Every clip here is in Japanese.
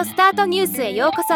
オスタートニュースへようこそ。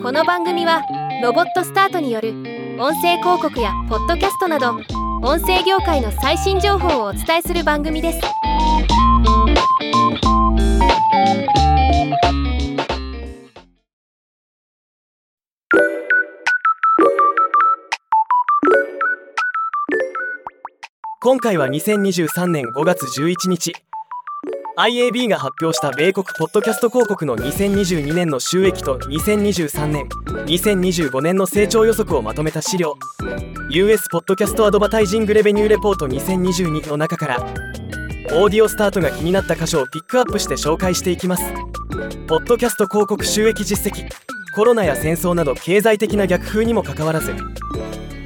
この番組はロボットスタートによる音声広告やポッドキャストなど音声業界の最新情報をお伝えする番組です。今回は2023年5月11日。IAB が発表した米国ポッドキャスト広告の2022年の収益と2023年2025年の成長予測をまとめた資料。US ポッドキャストアドバタイジングレベニューレポート2022の中からオーディオスタートが気になった箇所をピックアップして紹介していきます。ポッドキャスト広告収益実績コロナや戦争など経済的な逆風にもかかわらず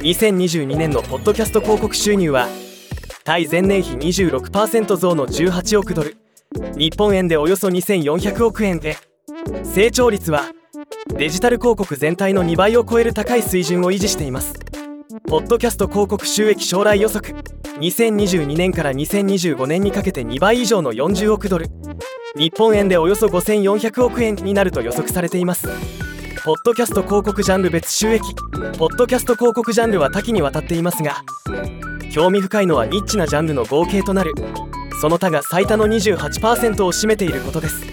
2022年のポッドキャスト広告収入は対前年比26%増の18億ドル。日本円でおよそ2400億円で。成長率はデジタル広告全体の2倍を超える高い水準を維持しています。ポッドキャスト広告収益将来予測。2022年から2025年にかけて2倍以上の40億ドル。日本円でおよそ5400億円になると予測されています。ポッドキャスト広告ジャンル別収益。ポッドキャスト広告ジャンルは多岐にわたっていますが興味深いのはニッチなジャンルの合計となる。その他が最多の28%を占めていることです。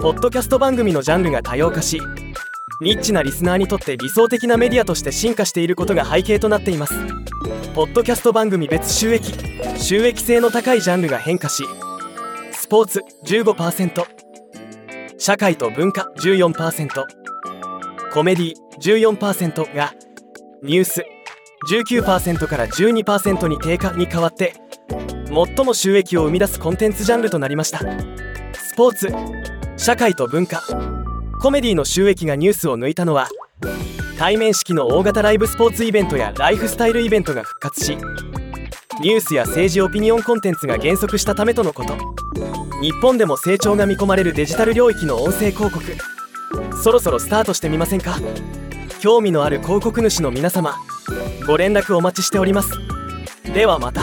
ポッドキャスト番組のジャンルが多様化しニッチなリスナーにとって理想的なメディアとして進化していることが背景となっています。ポッドキャスト番組別収益収益性の高いジャンルが変化しスポーツ15%社会と文化14%コメディ14%がニュース19%から12%に低下に変わって最も収益を生み出すコンテンツジャンルとなりました。スポーツ社会と文化。コメディの収益がニュースを抜いたのは対面式の大型ライブスポーツイベントやライフスタイルイベントが復活しニュースや政治オピニオンコンテンツが減速したためとのこと。日本でも成長が見込まれるデジタル領域の音声広告。そろそろスタートしてみませんか？興味のある広告主の皆様ご連絡お待ちしております。ではまた。